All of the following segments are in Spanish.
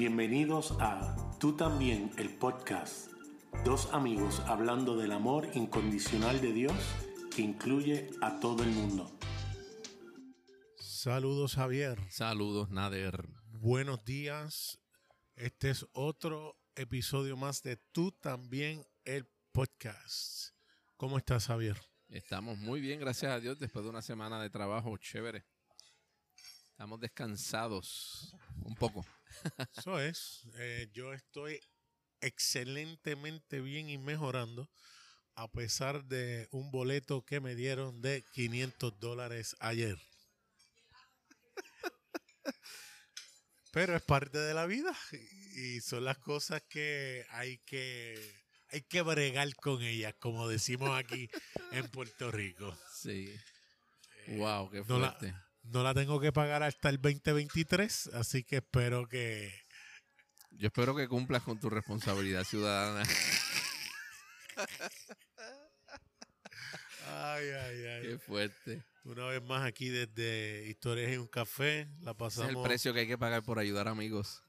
Bienvenidos a Tú también, el podcast. Dos amigos hablando del amor incondicional de Dios que incluye a todo el mundo. Saludos Javier. Saludos Nader. Buenos días. Este es otro episodio más de Tú también, el podcast. ¿Cómo estás Javier? Estamos muy bien, gracias a Dios, después de una semana de trabajo chévere. Estamos descansados un poco. Eso es. Eh, yo estoy excelentemente bien y mejorando a pesar de un boleto que me dieron de 500 dólares ayer. Pero es parte de la vida y son las cosas que hay que hay que bregar con ellas, como decimos aquí en Puerto Rico. Sí. wow, qué fuerte. No la tengo que pagar hasta el 2023, así que espero que... Yo espero que cumplas con tu responsabilidad ciudadana. ay, ay, ay. Qué fuerte. Una vez más aquí desde Historias en un Café, la pasamos... es el precio que hay que pagar por ayudar amigos.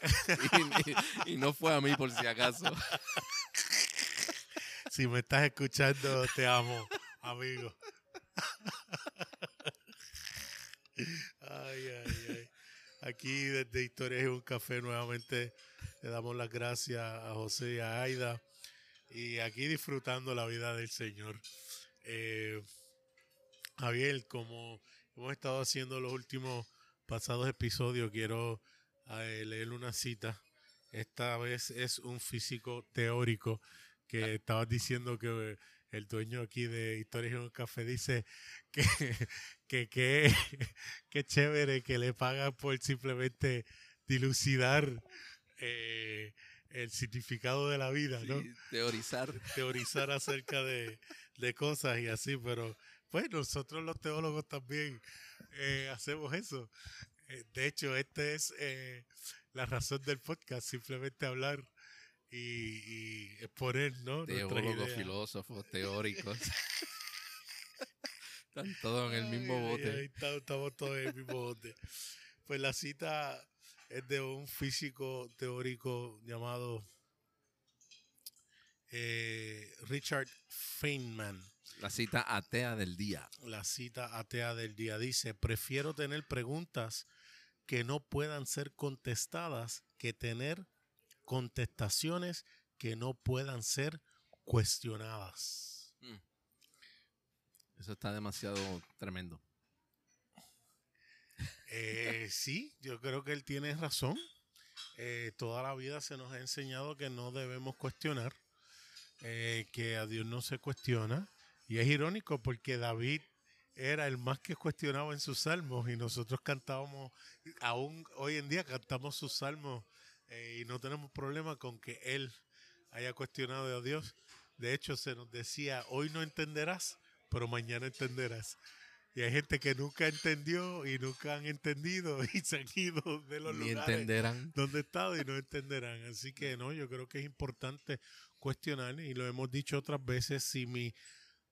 y, y no fue a mí por si acaso. si me estás escuchando, te amo, amigo. Ay, ay, ay. Aquí desde Historias en un Café nuevamente le damos las gracias a José y a Aida. Y aquí disfrutando la vida del Señor. Eh, Javier, como hemos estado haciendo los últimos pasados episodios, quiero eh, leer una cita. Esta vez es un físico teórico que estabas diciendo que el dueño aquí de Historias en un Café dice que, que, que, chévere que le pagan por simplemente dilucidar eh, el significado de la vida, ¿no? teorizar. Teorizar acerca de, cosas y así, pero pues nosotros los teólogos también eh, hacemos eso. Eh, de hecho, esta es la razón del podcast, simplemente hablar y, exponer, ¿no? Teólogos, filósofos, teóricos. Están todos en el mismo bote. estamos, todos en el mismo bote. Pues la cita es de un físico teórico llamado eh, Richard Feynman. La cita atea del día. La cita atea del día dice, prefiero tener preguntas que no puedan ser contestadas que tener contestaciones que no puedan ser cuestionadas. Mm. Eso está demasiado tremendo. Eh, sí, yo creo que él tiene razón. Eh, toda la vida se nos ha enseñado que no debemos cuestionar, eh, que a Dios no se cuestiona. Y es irónico porque David era el más que cuestionaba en sus salmos y nosotros cantábamos, aún hoy en día cantamos sus salmos eh, y no tenemos problema con que él haya cuestionado a Dios. De hecho, se nos decía, hoy no entenderás, pero mañana entenderás. Y hay gente que nunca entendió y nunca han entendido y se han ido de los Ni lugares entenderán. donde estado y no entenderán. Así que no, yo creo que es importante cuestionar y lo hemos dicho otras veces, si mi,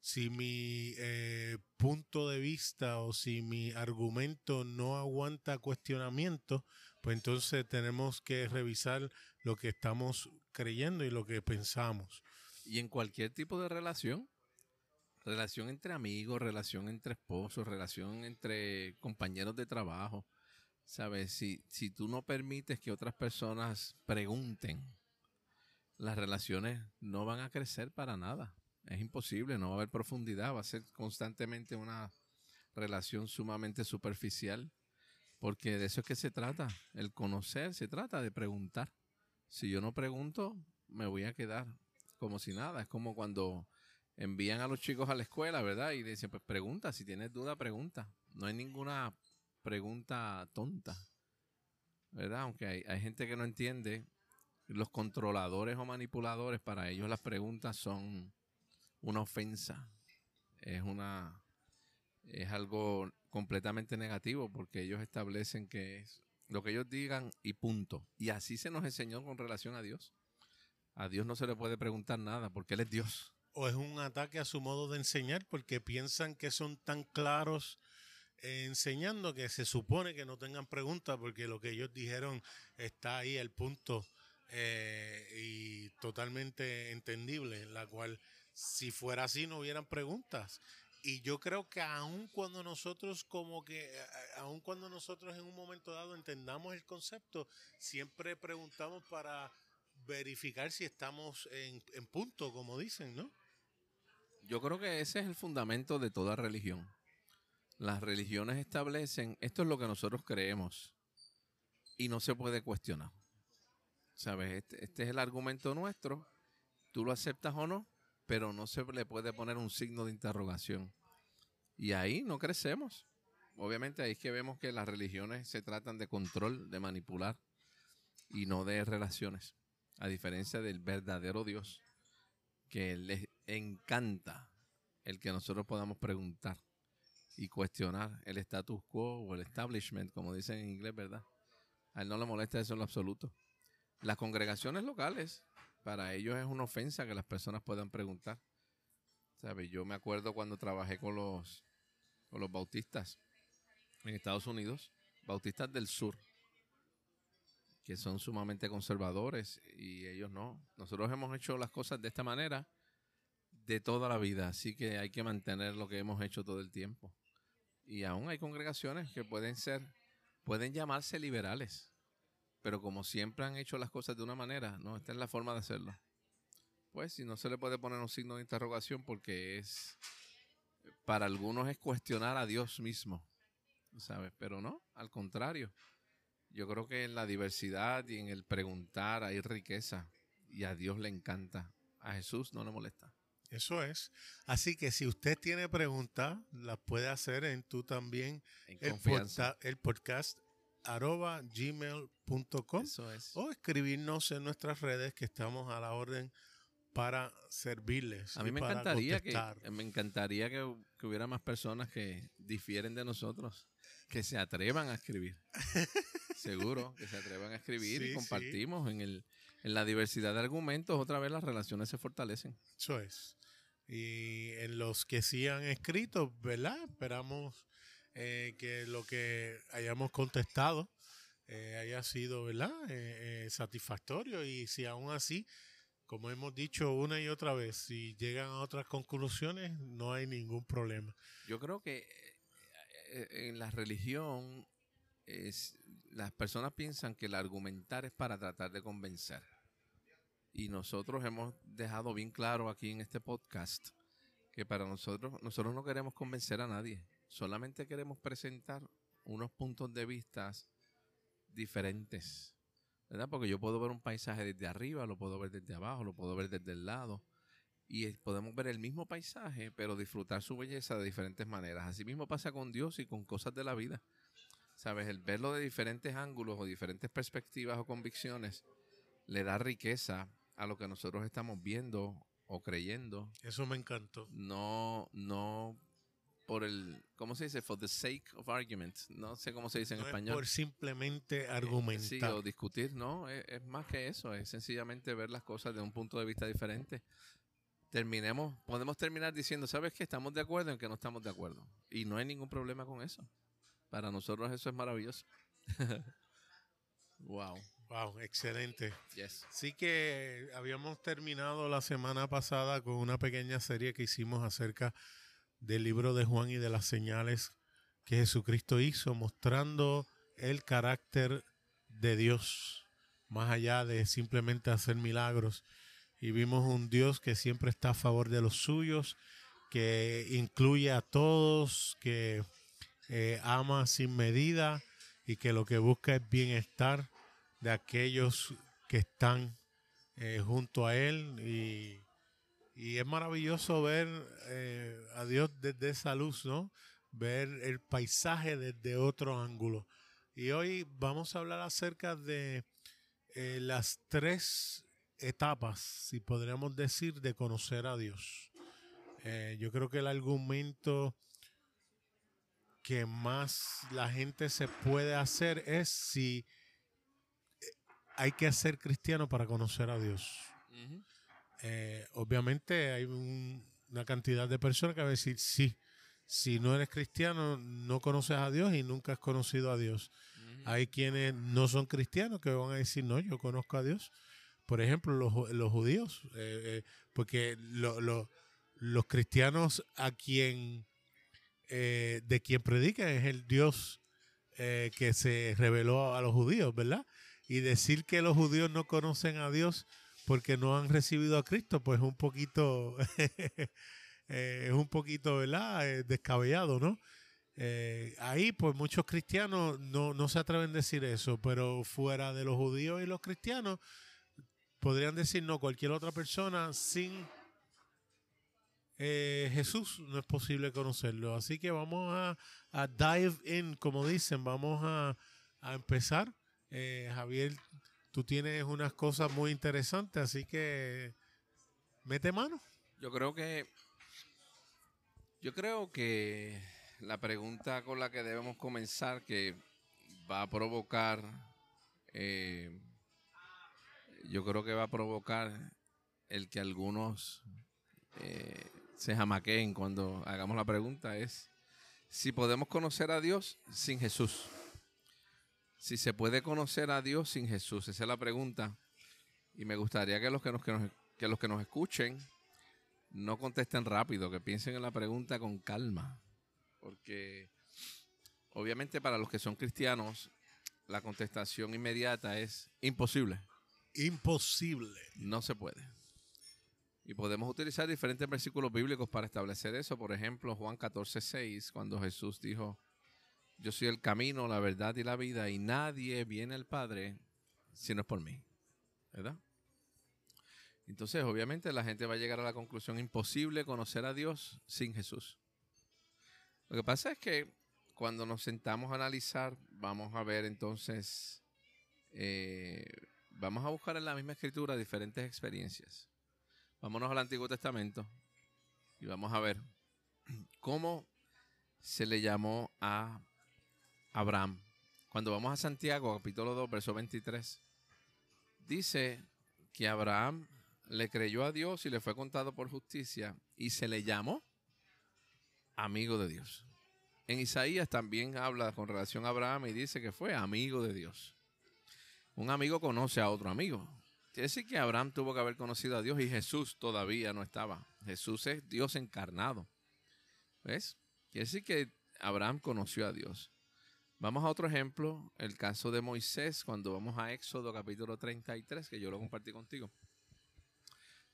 si mi eh, punto de vista o si mi argumento no aguanta cuestionamiento, pues entonces tenemos que revisar lo que estamos creyendo y lo que pensamos. Y en cualquier tipo de relación, relación entre amigos, relación entre esposos, relación entre compañeros de trabajo, ¿sabes? Si, si tú no permites que otras personas pregunten, las relaciones no van a crecer para nada. Es imposible, no va a haber profundidad, va a ser constantemente una relación sumamente superficial porque de eso es que se trata. El conocer se trata de preguntar. Si yo no pregunto, me voy a quedar como si nada. Es como cuando envían a los chicos a la escuela, ¿verdad? Y dicen, pues pregunta, si tienes duda, pregunta. No hay ninguna pregunta tonta, ¿verdad? Aunque hay, hay gente que no entiende, los controladores o manipuladores, para ellos las preguntas son una ofensa. Es una es algo completamente negativo porque ellos establecen que es lo que ellos digan y punto. Y así se nos enseñó con relación a Dios. A Dios no se le puede preguntar nada porque Él es Dios. O es un ataque a su modo de enseñar porque piensan que son tan claros enseñando que se supone que no tengan preguntas porque lo que ellos dijeron está ahí el punto eh, y totalmente entendible, en la cual si fuera así no hubieran preguntas. Y yo creo que aun cuando nosotros como que, aun cuando nosotros en un momento dado entendamos el concepto, siempre preguntamos para verificar si estamos en, en punto, como dicen, ¿no? Yo creo que ese es el fundamento de toda religión. Las religiones establecen, esto es lo que nosotros creemos y no se puede cuestionar. ¿Sabes? Este, este, es el argumento nuestro, tú lo aceptas o no, pero no se le puede poner un signo de interrogación. Y ahí no crecemos. Obviamente ahí es que vemos que las religiones se tratan de control, de manipular y no de relaciones. A diferencia del verdadero Dios, que les encanta el que nosotros podamos preguntar y cuestionar el status quo o el establishment, como dicen en inglés, ¿verdad? A él no le molesta eso en lo absoluto. Las congregaciones locales, para ellos es una ofensa que las personas puedan preguntar. ¿Sabe? Yo me acuerdo cuando trabajé con los, con los bautistas en Estados Unidos, bautistas del sur, que son sumamente conservadores y ellos no. Nosotros hemos hecho las cosas de esta manera de toda la vida, así que hay que mantener lo que hemos hecho todo el tiempo. Y aún hay congregaciones que pueden ser, pueden llamarse liberales, pero como siempre han hecho las cosas de una manera, no, esta es la forma de hacerlo. Pues si no se le puede poner un signo de interrogación porque es, para algunos es cuestionar a Dios mismo, ¿sabes? Pero no, al contrario. Yo creo que en la diversidad y en el preguntar hay riqueza y a Dios le encanta. A Jesús no le molesta. Eso es. Así que si usted tiene preguntas, las puede hacer en tú también el, el, podcast arroba gmail.com o escribirnos en nuestras redes que estamos a la orden para servirles. A mí me encantaría, que, me encantaría que, hubiera más personas que difieren de nosotros, que se atrevan a escribir. Seguro, que se atrevan a escribir y compartimos en, el, en la diversidad de argumentos. Otra vez las relaciones se fortalecen. Eso es. Y en los que sí han escrito, ¿verdad? Esperamos eh, que lo que hayamos contestado eh, haya sido, ¿verdad? Eh, satisfactorio. Y si aún así, como hemos dicho una y otra vez, si llegan a otras conclusiones, no hay ningún problema. Yo creo que en la religión es, las personas piensan que el argumentar es para tratar de convencer. Y nosotros hemos dejado bien claro aquí en este podcast que para nosotros, nosotros no queremos convencer a nadie, solamente queremos presentar unos puntos de vista diferentes, ¿verdad? Porque yo puedo ver un paisaje desde arriba, lo puedo ver desde abajo, lo puedo ver desde el lado, y podemos ver el mismo paisaje, pero disfrutar su belleza de diferentes maneras. Así mismo pasa con Dios y con cosas de la vida. ¿Sabes? El verlo de diferentes ángulos o diferentes perspectivas o convicciones le da riqueza a lo que nosotros estamos viendo o creyendo. Eso me encantó. No, no por el, ¿cómo se dice? For the sake of argument. No sé cómo se dice en español. por simplemente argumentar. sí, o discutir, no. Es, más que eso. Es sencillamente ver las cosas de un punto de vista diferente. Terminemos, podemos terminar diciendo, ¿sabes qué? Estamos de acuerdo en que no estamos de acuerdo. Y no hay ningún problema con eso. Para nosotros eso es maravilloso. wow. Wow, excelente. Yes. Sí que habíamos terminado la semana pasada con una pequeña serie que hicimos acerca del libro de Juan y de las señales que Jesucristo hizo, mostrando el carácter de Dios, más allá de simplemente hacer milagros. Y vimos un Dios que siempre está a favor de los suyos, que incluye a todos, que eh, ama sin medida y que lo que busca es bienestar de aquellos que están eh, junto a Él y, es maravilloso ver eh, a Dios desde esa luz, ¿no? Ver el paisaje desde otro ángulo. Y hoy vamos a hablar acerca de eh, las tres etapas, si podríamos decir, de conocer a Dios. yo creo que el argumento que más la gente se puede hacer es si hay que ser cristiano para conocer a Dios. Eh, obviamente hay una cantidad de personas que van a decir, sí, si no eres cristiano, no conoces a Dios y nunca has conocido a Dios. Hay quienes no son cristianos que van a decir, no, yo conozco a Dios. Por ejemplo, los, los judíos, eh, eh, porque los cristianos a quien, eh, de quien predican es el Dios que se reveló a los judíos, ¿verdad? Y decir que los judíos no conocen a Dios porque no han recibido a Cristo, pues un poquito, es un poquito, ¿verdad? descabellado, ¿no? Eh, ahí, pues muchos cristianos no, no se atreven a decir eso, pero fuera de los judíos y los cristianos, podrían decir no, cualquier otra persona sin eh, Jesús no es posible conocerlo. Así que vamos a, dive in, como dicen, vamos a, empezar. Eh, Javier, tú tienes unas cosas muy interesantes, así que mete mano. Yo creo que yo creo que la pregunta con la que debemos comenzar, que va a provocar, eh, yo creo que va a provocar el que algunos eh, se jamaqueen cuando hagamos la pregunta, es si podemos conocer a Dios sin Jesús. Si se puede conocer a Dios sin Jesús, esa es la pregunta. Y me gustaría que los que nos, que los que nos escuchen no contesten rápido, que piensen en la pregunta con calma porque obviamente para los que son cristianos, la contestación inmediata es imposible. Imposible. No se puede. Y podemos utilizar diferentes versículos bíblicos para establecer eso. Por ejemplo, Juan 14, 6, cuando Jesús dijo, yo soy el camino, la verdad y la vida, y nadie viene al Padre si no es por mí. ¿Verdad? Entonces, obviamente, la gente va a llegar a la conclusión imposible conocer a Dios sin Jesús. Lo que pasa es que cuando nos sentamos a analizar, vamos a ver entonces, eh, vamos a buscar en la misma escritura diferentes experiencias. Vámonos al Antiguo Testamento y vamos a ver cómo se le llamó a Abraham. Cuando vamos a Santiago, capítulo 2, verso 23, dice que Abraham le creyó a Dios y le fue contado por justicia y se le llamó amigo de Dios. En Isaías también habla con relación a Abraham y dice que fue amigo de Dios. Un amigo conoce a otro amigo. Quiere decir que Abraham tuvo que haber conocido a Dios y Jesús todavía no estaba. Jesús es Dios encarnado. ¿Ves? Quiere decir que Abraham conoció a Dios. Vamos a otro ejemplo, el caso de Moisés, cuando vamos a Éxodo capítulo 33, que yo lo compartí contigo.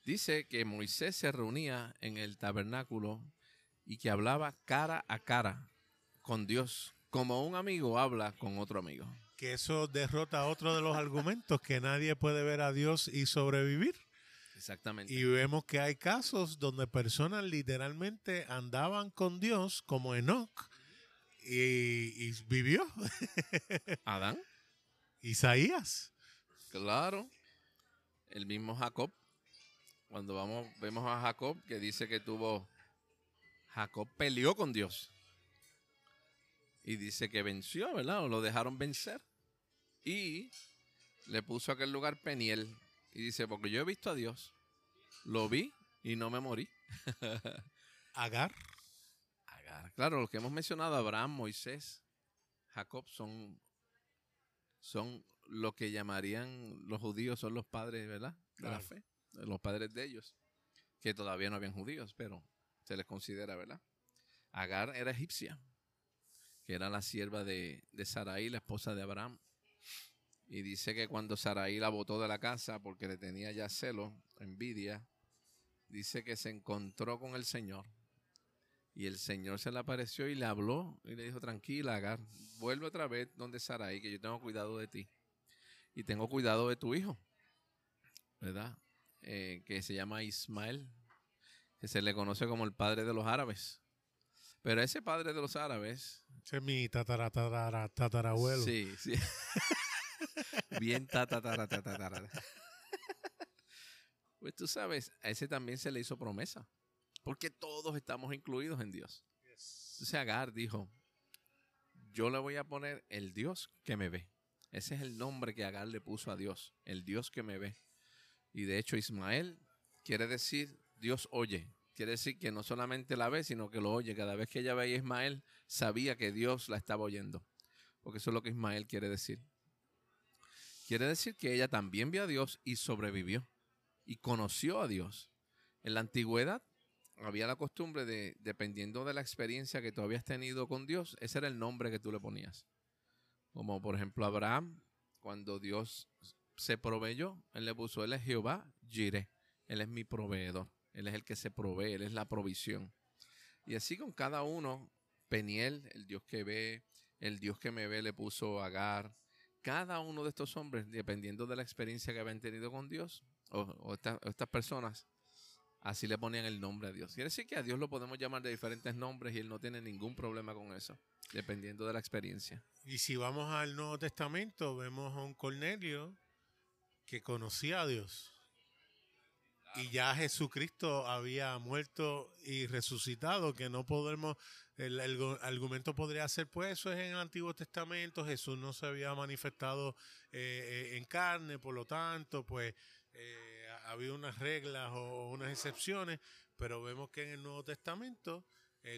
Dice que Moisés se reunía en el tabernáculo y que hablaba cara a cara con Dios, como un amigo habla con otro amigo. Que eso derrota otro de los argumentos, que nadie puede ver a Dios y sobrevivir. Exactamente. Y vemos que hay casos donde personas literalmente andaban con Dios, como Enoch, y, vivió. Adán. Isaías. Claro. El mismo Jacob. Cuando vamos, vemos a Jacob que dice que tuvo Jacob peleó con Dios. Y dice que venció, ¿verdad? O lo dejaron vencer. Y le puso a aquel lugar Peniel. Y dice, porque yo he visto a Dios. Lo vi y no me morí. Agar. Claro, los que hemos mencionado, Abraham, Moisés, Jacob, son, son lo que llamarían los judíos, son los padres, ¿verdad? De la fe. Los padres de ellos. Que todavía no habían judíos, pero se les considera, ¿verdad? Agar era egipcia, que era la sierva de, de Sarai, la esposa de Abraham. Y dice que cuando Sarai la botó de la casa porque le tenía ya celo, envidia, dice que se encontró con el Señor. Y el Señor se le apareció y le habló y le dijo, tranquila, Agar, vuelve otra vez donde Sarai, que yo tengo cuidado de ti. Y tengo cuidado de tu hijo, ¿verdad? Eh, que se llama Ismael, que se le conoce como el padre de los árabes. Pero ese padre de los árabes. Ese es mi tatara, tatarabuelo. Sí, sí. Bien tatara, tatara. Pues tú sabes, a ese también se le hizo promesa. Porque todos estamos incluidos en Dios. Entonces Agar dijo: Yo le voy a poner el Dios que me ve. Ese es el nombre que Agar le puso a Dios, el Dios que me ve. Y de hecho, Ismael quiere decir Dios oye, Quiere decir que no solamente la ve, sino que lo oye. Cada vez que ella veía a Ismael, sabía que Dios la estaba oyendo. Porque eso es lo que Ismael quiere decir. Quiere decir que ella también vio a Dios y sobrevivió. Y conoció a Dios. En la antigüedad había la costumbre de, dependiendo de la experiencia que tú habías tenido con Dios, ese era el nombre que tú le ponías. Como por ejemplo Abraham, cuando Dios se proveyó, él le puso, él es Jehová, Jireh, él es mi proveedor, él es el que se provee, él es la provisión. Y así con cada uno, Peniel, el Dios que ve, el Dios que me ve, le puso Agar, cada uno de estos hombres, dependiendo de la experiencia que habían tenido con Dios, o, estas personas, así le ponían el nombre a Dios. Quiere decir que a Dios lo podemos llamar de diferentes nombres y Él no tiene ningún problema con eso, dependiendo de la experiencia. Y si vamos al Nuevo Testamento, vemos a un Cornelio que conocía a Dios. Y ya Jesucristo había muerto y resucitado, que no podemos el, argumento podría ser, pues eso es en el Antiguo Testamento, Jesús no se había manifestado eh, eh, en carne, por lo tanto, pues eh, había unas reglas o unas excepciones, pero vemos que en el Nuevo Testamento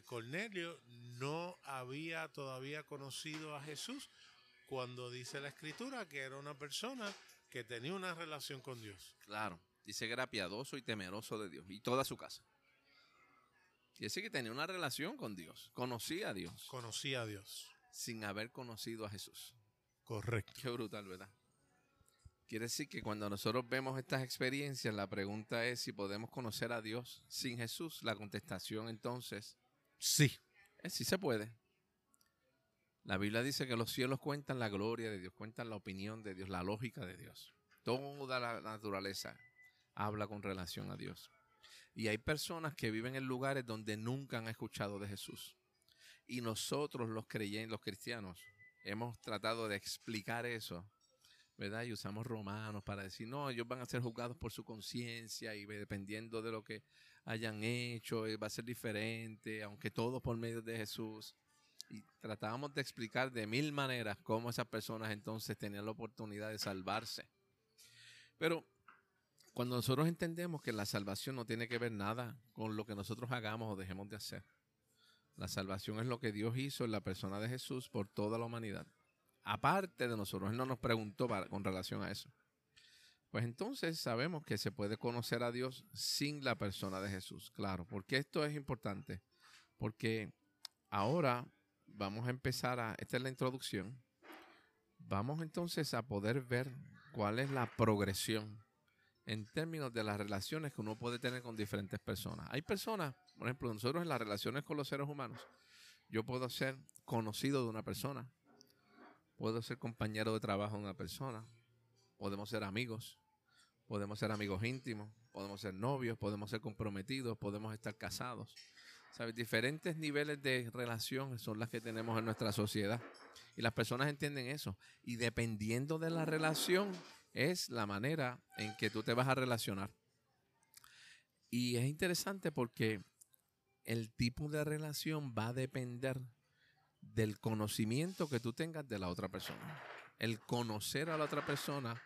Cornelio no había todavía conocido a Jesús cuando dice la escritura que era una persona que tenía una relación con Dios. Claro, dice que era piadoso y temeroso de Dios y toda su casa. Y ese que tenía una relación con Dios, conocía a Dios. Conocía a Dios. Sin haber conocido a Jesús. Correcto. Qué brutal, ¿verdad? Quiere decir que cuando nosotros vemos estas experiencias, la pregunta es si podemos conocer a Dios sin Jesús. La contestación entonces, sí. Es sí se puede. La Biblia dice que los cielos cuentan la gloria de Dios, cuentan la opinión de Dios, la lógica de Dios. Toda la naturaleza habla con relación a Dios. Y hay personas que viven en lugares donde nunca han escuchado de Jesús. Y nosotros los creyentes, los cristianos, hemos tratado de explicar eso, Y usamos romanos para decir, no, ellos van a ser juzgados por su conciencia y dependiendo de lo que hayan hecho, eh, va a ser diferente, aunque todo por medio de Jesús. Y tratábamos de explicar de mil maneras cómo esas personas entonces tenían la oportunidad de salvarse. Pero cuando nosotros entendemos que la salvación no tiene que ver nada con lo que nosotros hagamos o dejemos de hacer. La salvación es lo que Dios hizo en la persona de Jesús por toda la humanidad. Aparte de nosotros, Él no nos preguntó con relación a eso. Pues entonces sabemos que se puede conocer a Dios sin la persona de Jesús. Claro, porque esto es importante. Porque ahora vamos a empezar a, esta es la introducción, vamos entonces a poder ver cuál es la progresión en términos de las relaciones que uno puede tener con diferentes personas. Hay personas, por ejemplo, nosotros en las relaciones con los seres humanos, yo puedo ser conocido de una persona, puedo ser compañero de trabajo de una persona, podemos ser amigos, podemos ser amigos íntimos, podemos ser novios, podemos ser comprometidos, podemos estar casados. ¿Sabes? Diferentes niveles de relación son las que tenemos en nuestra sociedad. Y las personas entienden eso. Y dependiendo de la relación, es la manera en que tú te vas a relacionar. Y es interesante porque el tipo de relación va a depender del conocimiento que tú tengas de la otra persona. El conocer a la otra persona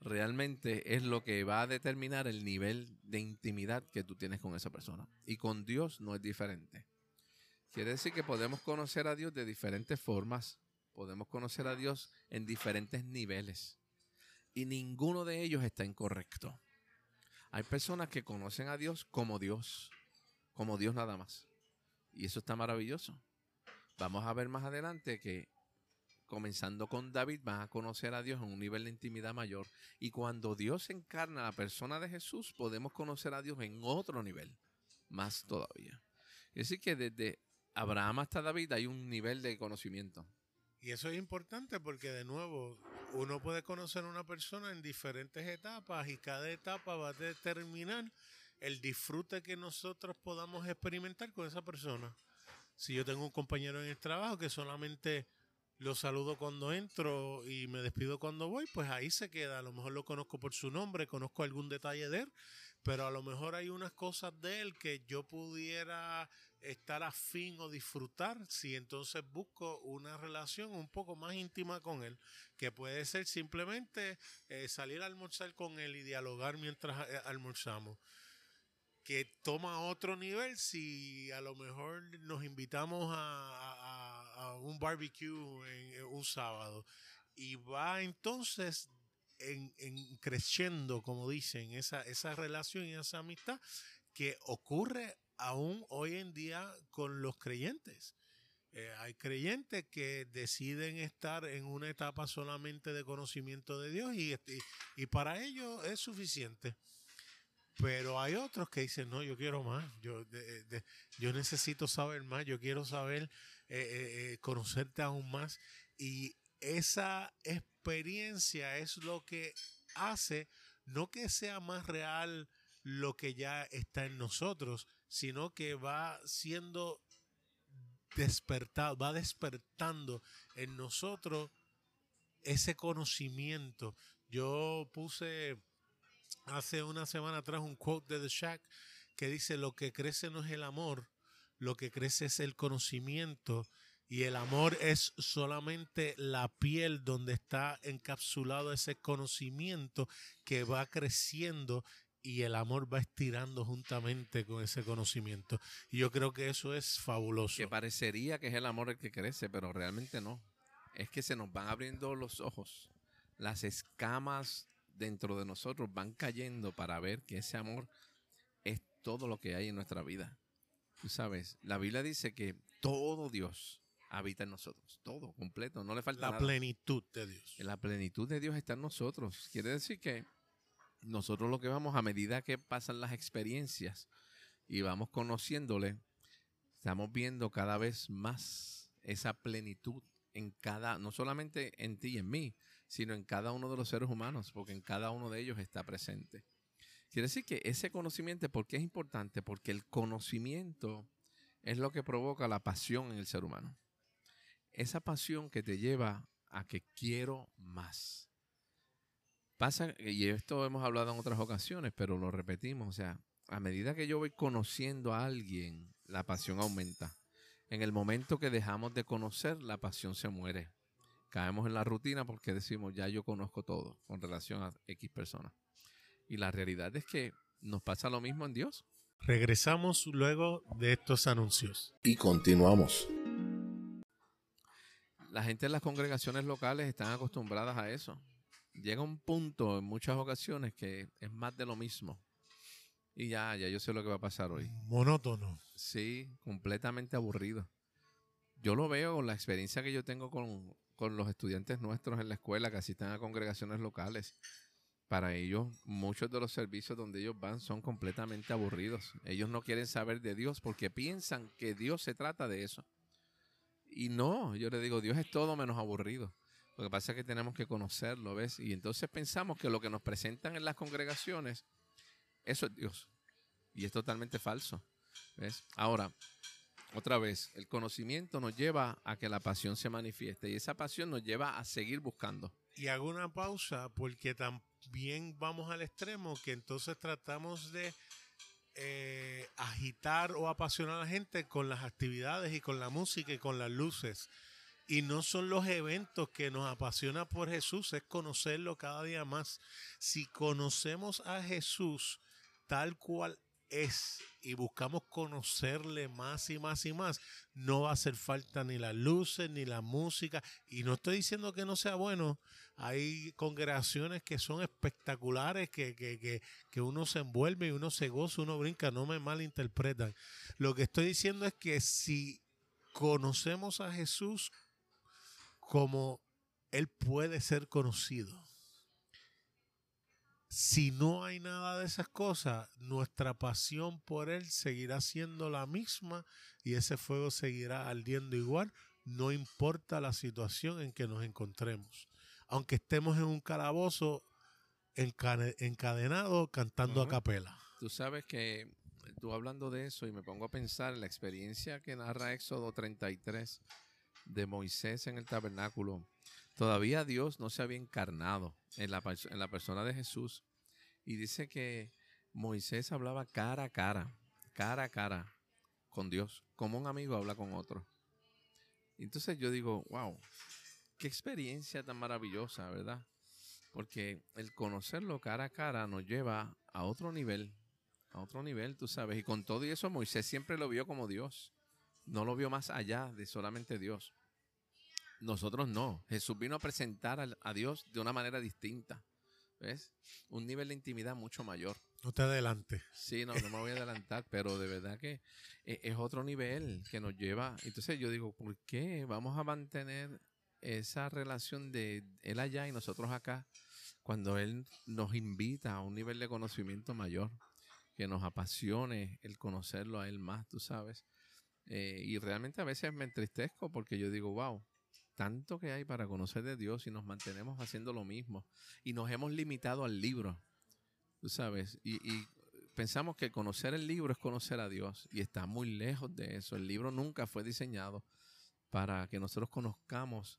realmente es lo que va a determinar el nivel de intimidad que tú tienes con esa persona. Y con Dios no es diferente. Quiere decir que podemos conocer a Dios de diferentes formas, podemos conocer a Dios en diferentes niveles y ninguno de ellos está incorrecto. Hay personas que conocen a Dios como Dios, como Dios nada más. Y eso está maravilloso. Vamos a ver más adelante que comenzando con David van a conocer a Dios en un nivel de intimidad mayor. Y cuando Dios encarna la persona de Jesús, podemos conocer a Dios en otro nivel, más todavía. Es decir, que desde Abraham hasta David hay un nivel de conocimiento. Y eso es importante porque de nuevo uno puede conocer a una persona en diferentes etapas y cada etapa va a determinar el disfrute que nosotros podamos experimentar con esa persona. Si yo tengo un compañero en el trabajo que solamente lo saludo cuando entro y me despido cuando voy, pues ahí se queda. A lo mejor lo conozco por su nombre, conozco algún detalle de él, pero a lo mejor hay unas cosas de él que yo pudiera estar afín o disfrutar si entonces busco una relación un poco más íntima con él, que puede ser simplemente eh, salir a almorzar con él y dialogar mientras eh, almorzamos. Que toma otro nivel si a lo mejor nos invitamos a, a un barbecue en, un sábado y va entonces en, en, creciendo, como dicen, esa, esa relación y esa amistad que ocurre aún hoy en día con los creyentes. Eh, hay creyentes que deciden estar en una etapa solamente de conocimiento de Dios y, este, y para ellos es suficiente. Pero hay otros que dicen, no, yo quiero más, yo, yo necesito saber más, yo quiero saber, eh, eh, conocerte aún más. Y esa experiencia es lo que hace, no que sea más real lo que ya está en nosotros, sino que va siendo despertado, va despertando en nosotros ese conocimiento. Yo puse hace una semana atrás un quote de The Shack que dice, lo que crece no es el amor, lo que crece es el conocimiento y el amor es solamente la piel donde está encapsulado ese conocimiento que va creciendo y el amor va estirando juntamente con ese conocimiento. Y yo creo que eso es fabuloso. Que parecería que es el amor el que crece, pero realmente no. Es que se nos van abriendo los ojos. Las escamas dentro de nosotros van cayendo para ver que ese amor es todo lo que hay en nuestra vida. Tú sabes, la Biblia dice que todo Dios habita en nosotros, todo completo, no le falta la nada. La plenitud de Dios. La plenitud de Dios está en nosotros. Quiere decir que nosotros lo que vamos a medida que pasan las experiencias y vamos conociéndole, estamos viendo cada vez más esa plenitud en cada, no solamente en ti y en mí, sino en cada uno de los seres humanos, porque en cada uno de ellos está presente. Quiere decir que ese conocimiento, ¿por qué es importante? Porque el conocimiento es lo que provoca la pasión en el ser humano. Esa pasión que te lleva a que quiero más. Pasa, y esto hemos hablado en otras ocasiones, pero lo repetimos, o sea, a medida que yo voy conociendo a alguien, la pasión aumenta. En el momento que dejamos de conocer, la pasión se muere. Caemos en la rutina porque decimos, ya yo conozco todo con relación a X personas. Y la realidad es que nos pasa lo mismo en Dios. Regresamos luego de estos anuncios. Y continuamos. La gente en las congregaciones locales están acostumbradas a eso llega un punto en muchas ocasiones que es más de lo mismo. Y ya, ya yo sé lo que va a pasar hoy. Monótono. Sí, completamente aburrido. Yo lo veo con la experiencia que yo tengo con, con los estudiantes nuestros en la escuela que asisten a congregaciones locales. Para ellos, muchos de los servicios donde ellos van son completamente aburridos. Ellos no quieren saber de Dios porque piensan que Dios se trata de eso. Y no, yo le digo, Dios es todo menos aburrido. Lo que pasa es que tenemos que conocerlo, ¿ves? Y entonces pensamos que lo que nos presentan en las congregaciones, eso es Dios. Y es totalmente falso, ¿ves? Ahora, otra vez, el conocimiento nos lleva a que la pasión se manifieste y esa pasión nos lleva a seguir buscando. Y hago una pausa porque también vamos al extremo que entonces tratamos de eh, agitar o apasionar a la gente con las actividades y con la música y con las luces. Y no son los eventos que nos apasiona por Jesús, es conocerlo cada día más. Si conocemos a Jesús tal cual es y buscamos conocerle más y más y más, no va a hacer falta ni las luces ni la música. Y no estoy diciendo que no sea bueno. Hay congregaciones que son espectaculares, que, que, que, que uno se envuelve y uno se goza, uno brinca, no me malinterpretan. Lo que estoy diciendo es que si conocemos a Jesús como Él puede ser conocido. Si no hay nada de esas cosas, nuestra pasión por Él seguirá siendo la misma y ese fuego seguirá ardiendo igual, no importa la situación en que nos encontremos. Aunque estemos en un calabozo encadenado cantando a capela. Tú sabes que tú hablando de eso y me pongo a pensar en la experiencia que narra Éxodo 33 de Moisés en el tabernáculo, todavía Dios no se había encarnado en la, en la persona de Jesús. Y dice que Moisés hablaba cara a cara, cara a cara con Dios, como un amigo habla con otro. Entonces yo digo, wow, qué experiencia tan maravillosa, ¿verdad? Porque el conocerlo cara a cara nos lleva a otro nivel, a otro nivel, tú sabes. Y con todo y eso, Moisés siempre lo vio como Dios. No lo vio más allá de solamente Dios. Nosotros no. Jesús vino a presentar a, Dios de una manera distinta. ¿Ves? Un nivel de intimidad mucho mayor. No te adelante. Sí, no, no me voy a adelantar, pero de verdad que e, es otro nivel que nos lleva. Entonces yo digo, ¿por qué vamos a mantener esa relación de él allá y nosotros acá cuando él nos invita a un nivel de conocimiento mayor, que nos apasione el conocerlo a él más, tú sabes? Eh, y realmente a veces me entristezco porque yo digo, wow, tanto que hay para conocer de Dios y nos mantenemos haciendo lo mismo. Y nos hemos limitado al libro, tú sabes. Y, pensamos que conocer el libro es conocer a Dios. Y está muy lejos de eso. El libro nunca fue diseñado para que nosotros conozcamos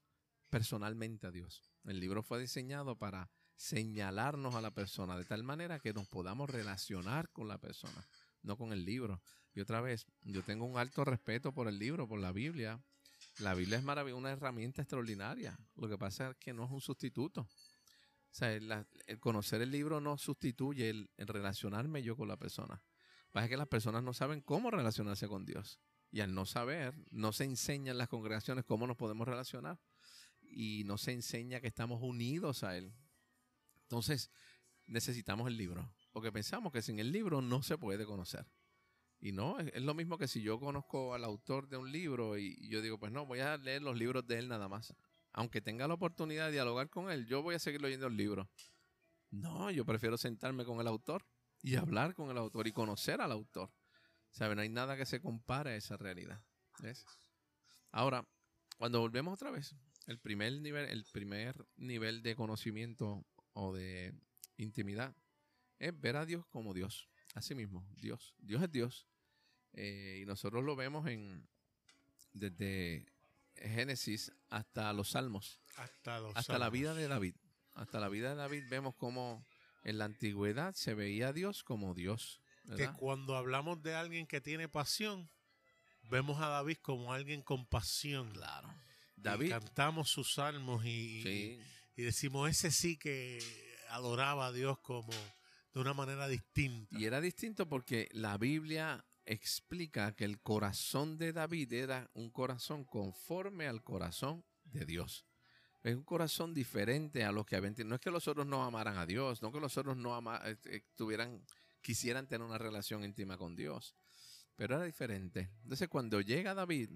personalmente a Dios. El libro fue diseñado para señalarnos a la persona de tal manera que nos podamos relacionar con la persona, no con el libro. Y otra vez, yo tengo un alto respeto por el libro, por la Biblia, la Biblia es maravillosa, una herramienta extraordinaria. Lo que pasa es que no es un sustituto. O sea, el, conocer el libro no sustituye el, relacionarme yo con la persona. Pasa es que las personas no saben cómo relacionarse con Dios. Y al no saber, no se enseña en las congregaciones cómo nos podemos relacionar. Y no se enseña que estamos unidos a Él. Entonces, necesitamos el libro. Porque pensamos que sin el libro no se puede conocer. Y no, es, lo mismo que si yo conozco al autor de un libro y, yo digo, pues no, voy a leer los libros de él nada más. Aunque tenga la oportunidad de dialogar con él, yo voy a seguir leyendo el libro. No, yo prefiero sentarme con el autor y hablar con el autor y conocer al autor. ¿Saben? No hay nada que se compare a esa realidad. ¿Ves? Ahora, cuando volvemos otra vez, el primer nivel, el primer nivel de conocimiento o de intimidad es ver a Dios como Dios. Así mismo, Dios. Dios es Dios. Eh, y nosotros lo vemos en desde Génesis hasta los Salmos. Hasta, los hasta la vida de David. Hasta la vida de David vemos cómo en la antigüedad se veía a Dios como Dios. Que cuando hablamos de alguien que tiene pasión, vemos a David como alguien con pasión. Claro. David. cantamos sus salmos y, y decimos, ese sí que adoraba a Dios como, de una manera distinta. Y era distinto porque la Biblia explica que el corazón de David era un corazón conforme al corazón de Dios. Es un corazón diferente a los que habían No es que los otros no amaran a Dios, no que los otros no eh, eh, tuvieran, quisieran tener una relación íntima con Dios. Pero era diferente. Entonces, cuando llega David,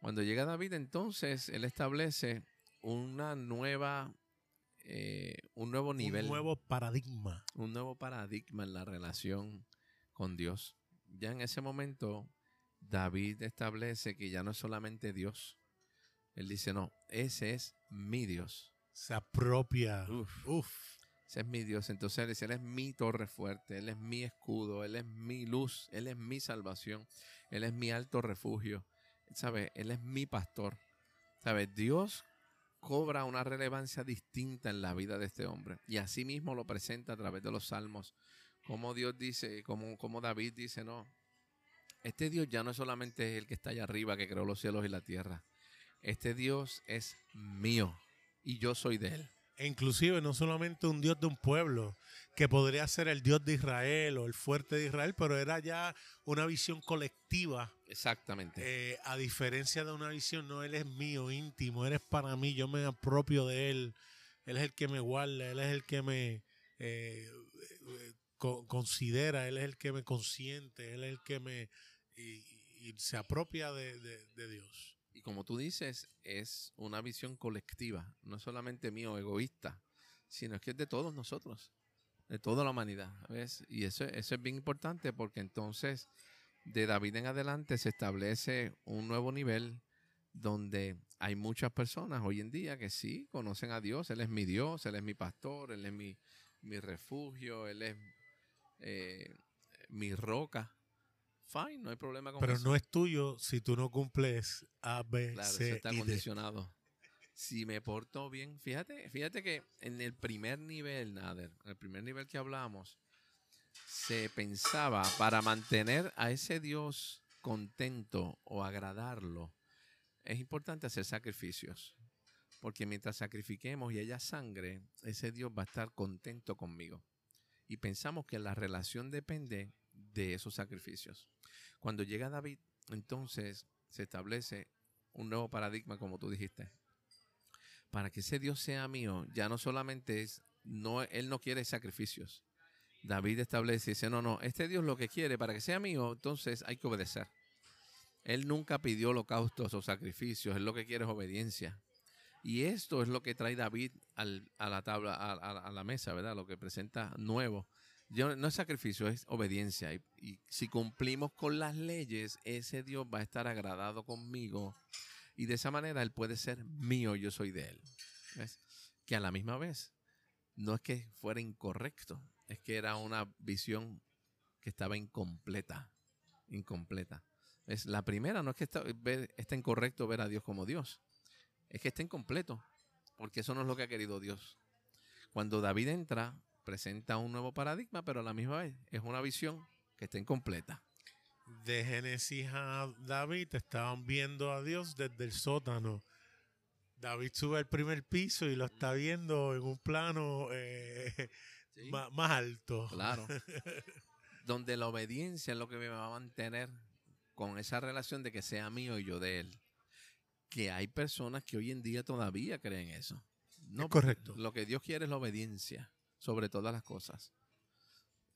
cuando llega David, entonces él establece una nueva eh, un nuevo nivel. Un nuevo paradigma. Un nuevo paradigma en la relación con Dios. Ya en ese momento, David establece que ya no es solamente Dios. Él dice, no, ese es mi Dios. Se apropia. Uf. Ese es mi Dios. Entonces él dice, Él es mi torre fuerte, Él es mi escudo, Él es mi luz, Él es mi salvación, Él es mi alto refugio. ¿Sabe? Él es mi pastor. ¿Sabe? Dios cobra una relevancia distinta en la vida de este hombre. Y así mismo lo presenta a través de los salmos. Como Dios dice, como, como David dice, no. Este Dios ya no es solamente el que está allá arriba, que creó los cielos y la tierra. Este Dios es mío y yo soy de él. E inclusive no solamente un Dios de un pueblo, que podría ser el Dios de Israel o el fuerte de Israel, pero era ya una visión colectiva. Exactamente. Eh, a diferencia de una visión, no, Él es mío, íntimo, Él es para mí, yo me apropio de Él, Él es el que me guarda, Él es el que me eh, considera, Él es el que me consiente, Él es el que me... Y, se apropia de, de Dios. Y como tú dices, es una visión colectiva, no solamente mío, egoísta, sino que es de todos nosotros de toda la humanidad. ¿ves? Y eso, eso es bien importante porque entonces de David en adelante se establece un nuevo nivel donde hay muchas personas hoy en día que sí conocen a Dios. Él es mi Dios, Él es mi pastor, Él es mi, mi refugio, Él es eh, mi roca. Fine, no hay problema con eso. Pero no es tuyo si tú no cumples A, B, claro, C, está condicionado si me porto bien, fíjate, fíjate que en el primer nivel, Nader, en el primer nivel que hablamos, se pensaba para mantener a ese Dios contento o agradarlo, es importante hacer sacrificios. Porque mientras sacrifiquemos y haya sangre, ese Dios va a estar contento conmigo. Y pensamos que la relación depende de esos sacrificios. Cuando llega David, entonces se establece un nuevo paradigma, como tú dijiste. Para que ese Dios sea mío, ya no solamente es, no, él no quiere sacrificios. David establece y dice, no, no, este Dios lo que quiere, para que sea mío, entonces hay que obedecer. Él nunca pidió holocaustos o sacrificios, él lo que quiere es obediencia. Y esto es lo que trae David a la a, mesa, ¿verdad? Lo que presenta nuevo. Yo, no es sacrificio, es obediencia. Y, si cumplimos con las leyes, ese Dios va a estar agradado conmigo. Y de esa manera Él puede ser mío, yo soy de Él. ¿Ves? Que a la misma vez, no es que fuera incorrecto, es que era una visión que estaba incompleta. Incompleta. Es la primera no es que está, está incorrecto ver a Dios como Dios es que está incompleto, porque eso no es lo que ha querido Dios. Cuando David entra, presenta un nuevo paradigma, pero a la misma vez es una visión que está incompleta. De Génesis a David estaban viendo a Dios desde el sótano. David sube al primer piso y lo está viendo en un plano eh, más, alto. Claro. Donde la obediencia es lo que me va a mantener con esa relación de que sea mío y yo de él que hay personas que hoy en día todavía creen eso. No, correcto. Lo que Dios quiere es la obediencia sobre todas las cosas.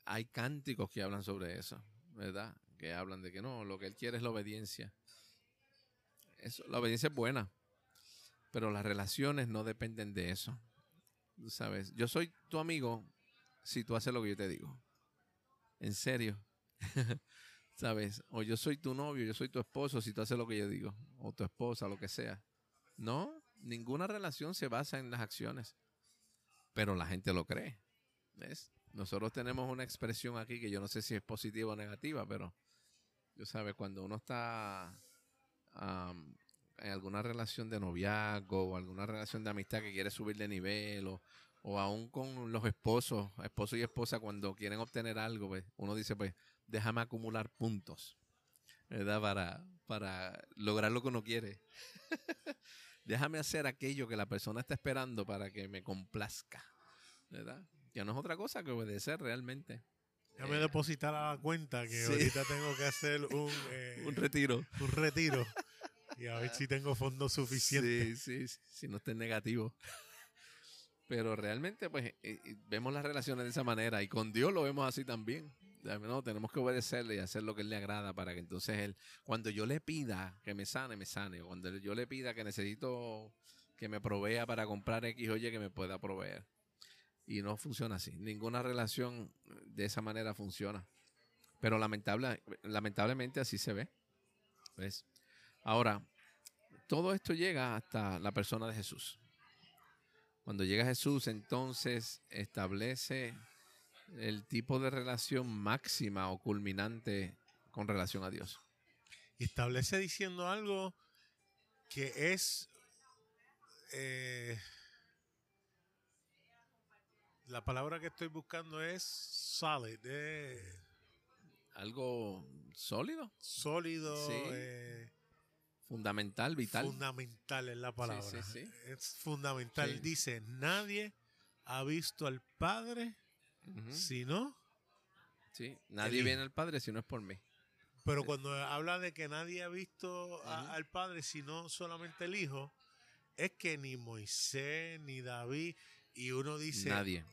Hay cánticos que hablan sobre eso, ¿verdad? Que hablan de que no, lo que Él quiere es la obediencia. Eso, la obediencia es buena, pero las relaciones no dependen de eso. ¿Sabes? Yo soy tu amigo si tú haces lo que yo te digo. En serio. ¿sabes? O yo soy tu novio, yo soy tu esposo, si tú haces lo que yo digo, o tu esposa, lo que sea. No, ninguna relación se basa en las acciones, pero la gente lo cree. ¿Ves? Nosotros tenemos una expresión aquí que yo no sé si es positiva o negativa, pero, yo sabes, cuando uno está en alguna relación de noviazgo o alguna relación de amistad que quiere subir de nivel o, o aún con los esposos, esposo y esposa, cuando quieren obtener algo, pues, uno dice, pues, déjame acumular puntos, ¿verdad? Para, para lograr lo que uno quiere. déjame hacer aquello que la persona está esperando para que me complazca, ¿verdad? Ya no es otra cosa que obedecer realmente. Déjame depositar a la cuenta que ahorita tengo que hacer un, eh, un retiro. Un retiro. y a ver si tengo fondos suficientes. Sí, sí, si no esté negativo. Pero realmente, pues, eh, eh, vemos las relaciones de esa manera y con Dios lo vemos así también. No, tenemos que obedecerle y hacer lo que él le agrada para que entonces él, cuando yo le pida que me sane, me sane. Cuando yo le pida que necesito que me provea para comprar X, oye, que me pueda proveer. Y no funciona así. Ninguna relación de esa manera funciona. Pero lamentable, lamentablemente así se ve. ¿Ves? Ahora, todo esto llega hasta la persona de Jesús. Cuando llega Jesús, entonces establece el tipo de relación máxima o culminante con relación a Dios. Y establece diciendo algo que es eh, la palabra que estoy buscando es solid, algo sólido, sólido, eh, fundamental, vital. Fundamental es la palabra. es fundamental. Dice nadie ha visto al Padre si no. Sí, nadie viene al Padre si no es por mí. Pero cuando habla de que nadie ha visto al Padre sino solamente el Hijo, es que ni Moisés ni David, y uno dice. Nadie.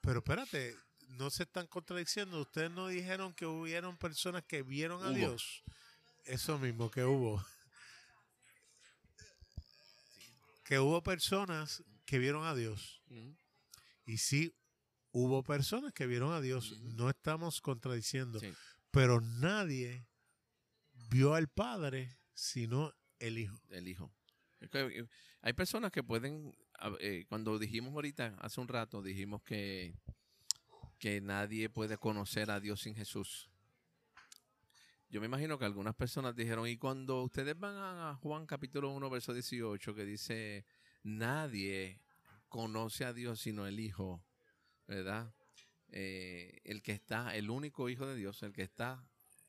Pero espérate, no se están contradiciendo. Ustedes no dijeron que hubieron personas que vieron a Dios. Eso mismo que hubo. que hubo personas que vieron a Dios. Y sí hubo personas que vieron a Dios, no estamos contradiciendo, pero nadie vio al Padre sino el Hijo. El Hijo. Eh, hay personas que pueden, eh, cuando dijimos ahorita, hace un rato, dijimos que, que nadie puede conocer a Dios sin Jesús. Yo me imagino que algunas personas dijeron, y cuando ustedes van a Juan capítulo 1, verso 18, que dice, nadie conoce a Dios sino el Hijo, ¿verdad? Eh, el que está, el único Hijo de Dios, el que está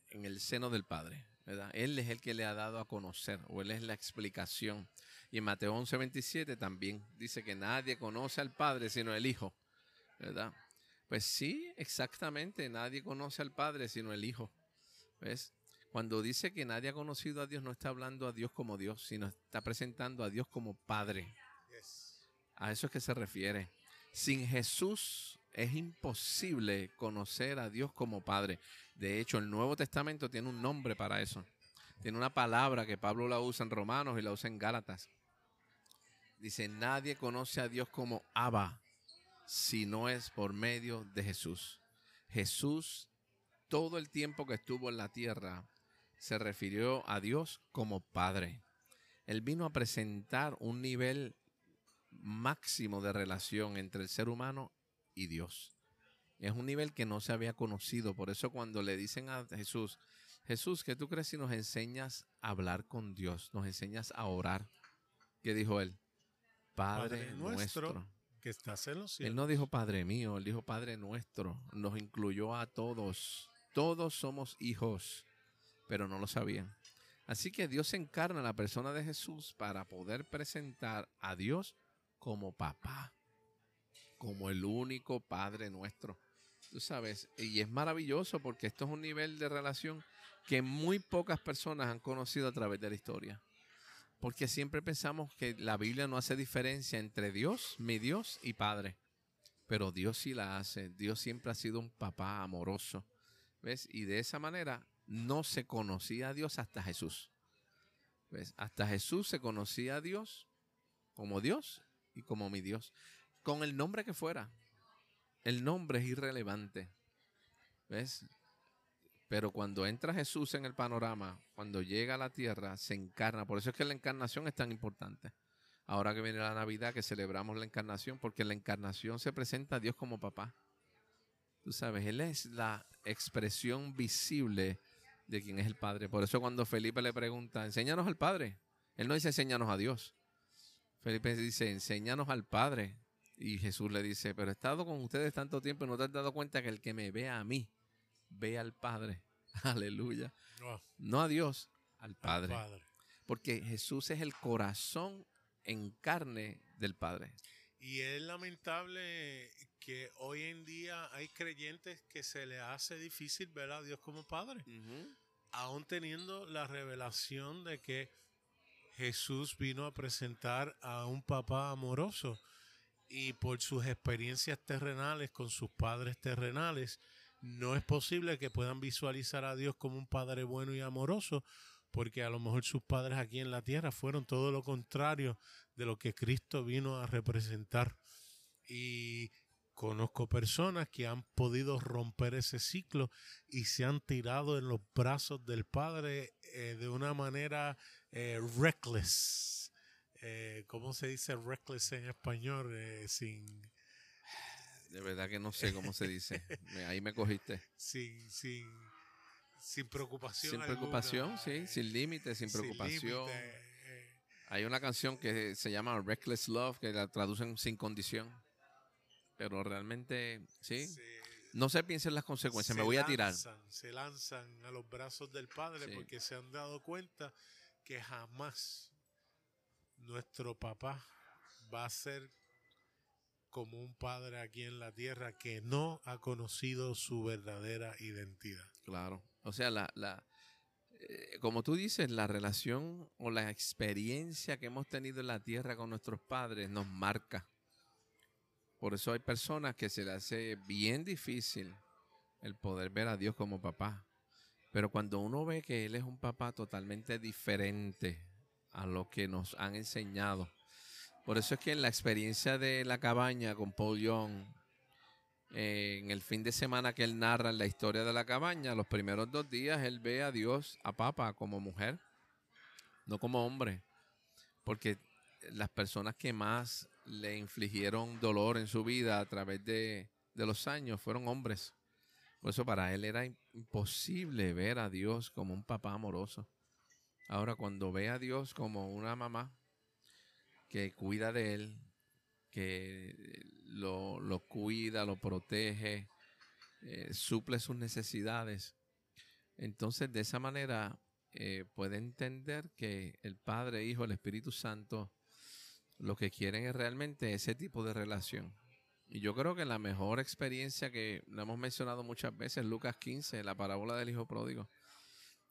en el seno del Padre, ¿verdad? Él es el que le ha dado a conocer, o Él es la explicación. Y en Mateo 11, 27 también dice que nadie conoce al Padre sino el Hijo, ¿verdad? Pues sí, exactamente. Nadie conoce al Padre sino el Hijo. ¿Ves? Cuando dice que nadie ha conocido a Dios, no está hablando a Dios como Dios, sino está presentando a Dios como Padre. A eso es que se refiere. Sin Jesús es imposible conocer a Dios como Padre. De hecho, el Nuevo Testamento tiene un nombre para eso. Tiene una palabra que Pablo la usa en Romanos y la usa en Gálatas. Dice, nadie conoce a Dios como Abba si no es por medio de Jesús. Jesús, todo el tiempo que estuvo en la tierra, se refirió a Dios como Padre. Él vino a presentar un nivel máximo de relación entre el ser humano y Dios. Es un nivel que no se había conocido. Por eso cuando le dicen a Jesús, Jesús, ¿qué tú crees si nos enseñas a hablar con Dios? Nos enseñas a orar. ¿Qué dijo él? Padre, nuestro, que estás en los cielos. Él no dijo Padre mío, él dijo Padre nuestro. Nos incluyó a todos. Todos somos hijos, pero no lo sabían. Así que Dios encarna la persona de Jesús para poder presentar a Dios como papá, como el único Padre nuestro. Tú sabes, y es maravilloso porque esto es un nivel de relación que muy pocas personas han conocido a través de la historia. Porque siempre pensamos que la Biblia no hace diferencia entre Dios, mi Dios y Padre. Pero Dios sí la hace. Dios siempre ha sido un papá amoroso. ¿Ves? Y de esa manera no se conocía a Dios hasta Jesús. ¿Ves? Hasta Jesús se conocía a Dios como Dios y como mi Dios, con el nombre que fuera. El nombre es irrelevante. ¿Ves? Pero cuando entra Jesús en el panorama, cuando llega a la tierra, se encarna. Por eso es que la encarnación es tan importante. Ahora que viene la Navidad, que celebramos la encarnación, porque la encarnación se presenta a Dios como papá. Tú sabes, Él es la expresión visible de quién es el Padre. Por eso cuando Felipe le pregunta, enséñanos al Padre. Él no dice enséñanos a Dios. Felipe dice, enséñanos al Padre. Y Jesús le dice, pero he estado con ustedes tanto tiempo y no te has dado cuenta que el que me ve a mí, ve al Padre. Aleluya. No, a Dios, al padre. Porque Jesús es el corazón en carne del Padre. Y es lamentable que hoy en día hay creyentes que se le hace difícil ver a Dios como Padre. Aún teniendo la revelación de que Jesús vino a presentar a un papá amoroso y por sus experiencias terrenales con sus padres terrenales, no es posible que puedan visualizar a Dios como un Padre bueno y amoroso, porque a lo mejor sus padres aquí en la tierra fueron todo lo contrario de lo que Cristo vino a representar. Y conozco personas que han podido romper ese ciclo y se han tirado en los brazos del Padre eh, de una manera eh, reckless. Eh, ¿Cómo se dice reckless en español? sin de verdad que no sé cómo se dice. Ahí me cogiste. Sin, sin, sin preocupación. Sin preocupación, sí, sin límites, sin preocupación. Eh. Hay una canción que se llama Reckless Love, que la traducen sin condición. Pero realmente, sí. no se piensen las consecuencias, me voy a tirar. Se lanzan a los brazos del Padre porque se han dado cuenta que jamás nuestro papá va a ser como un padre aquí en la tierra que no ha conocido su verdadera identidad. Claro. O sea, la, la eh, como tú dices, la relación o la experiencia que hemos tenido en la tierra con nuestros padres nos marca. Por eso hay personas que se les hace bien difícil el poder ver a Dios como papá. Pero cuando uno ve que Él es un papá totalmente diferente a lo que nos han enseñado, por eso es que en la experiencia de la cabaña con Paul Young, eh, en el fin de semana que él narra la historia de la cabaña, los primeros dos días él ve a Dios, a Papa, como mujer, no como hombre. Porque las personas que más le infligieron dolor en su vida a través de, de los años fueron hombres. Por eso para él era imposible ver a Dios como un papá amoroso. Ahora, cuando ve a Dios como una mamá, que cuida de él, que lo, cuida, lo protege, eh, suple sus necesidades. Entonces, de esa manera, eh, puede entender que el Padre, Hijo, el Espíritu Santo, lo que quieren es realmente ese tipo de relación. Y yo creo que la mejor experiencia que lo hemos mencionado muchas veces, Lucas 15, la parábola del hijo pródigo.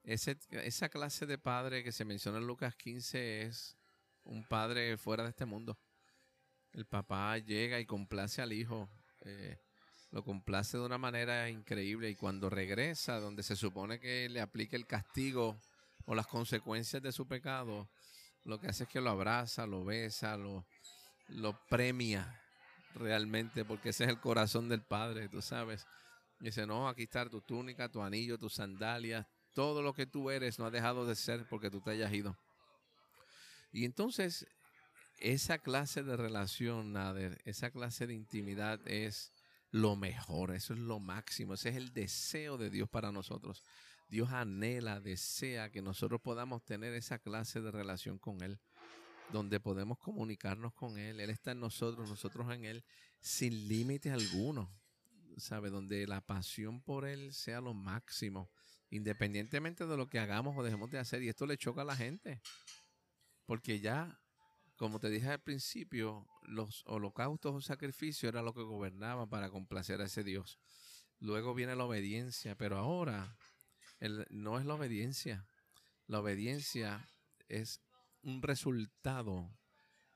Ese, esa clase de padre que se menciona en Lucas 15 es un padre fuera de este mundo. El papá llega y complace al hijo, eh, lo complace de una manera increíble y cuando regresa, donde se supone que le aplique el castigo o las consecuencias de su pecado, lo que hace es que lo abraza, lo besa, lo, lo premia realmente, porque ese es el corazón del Padre, tú sabes. Y dice, no, aquí está tu túnica, tu anillo, tus sandalias, todo lo que tú eres no ha dejado de ser porque tú te hayas ido. Y entonces, esa clase de relación, Nader, esa clase de intimidad es lo mejor, eso es lo máximo, ese es el deseo de Dios para nosotros. Dios anhela, desea que nosotros podamos tener esa clase de relación con Él donde podemos comunicarnos con Él. Él está en nosotros, nosotros en Él, sin límite alguno. ¿Sabe? Donde la pasión por Él sea lo máximo, independientemente de lo que hagamos o dejemos de hacer. Y esto le choca a la gente. Porque ya, como te dije al principio, los holocaustos o sacrificios era lo que gobernaba para complacer a ese Dios. Luego viene la obediencia, pero ahora no es la obediencia. La obediencia es un resultado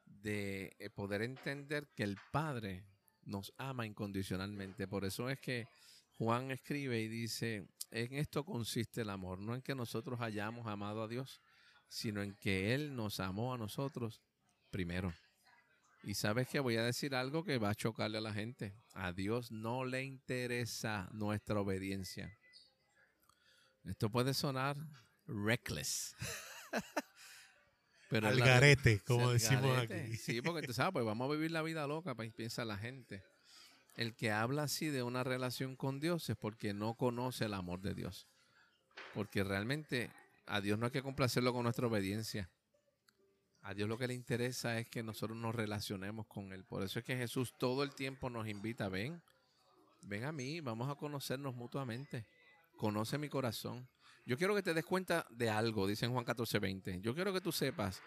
de eh, poder entender que el Padre nos ama incondicionalmente. Por eso es que Juan escribe y dice, en esto consiste el amor, no en que nosotros hayamos amado a Dios, sino en que Él nos amó a nosotros primero. Y sabes que voy a decir algo que va a chocarle a la gente. A Dios no le interesa nuestra obediencia. Esto puede sonar reckless. Pero al garete, como decimos aquí. Sí, porque tú sabes, pues vamos a vivir la vida loca, pues, piensa la gente. El que habla así de una relación con Dios es porque no conoce el amor de Dios. Porque realmente a Dios no hay que complacerlo con nuestra obediencia. A Dios lo que le interesa es que nosotros nos relacionemos con Él. Por eso es que Jesús todo el tiempo nos invita, ven, ven a mí, vamos a conocernos mutuamente. Conoce mi corazón. Yo quiero que te des cuenta de algo, dice en Juan 14, 20. Yo quiero que tú sepas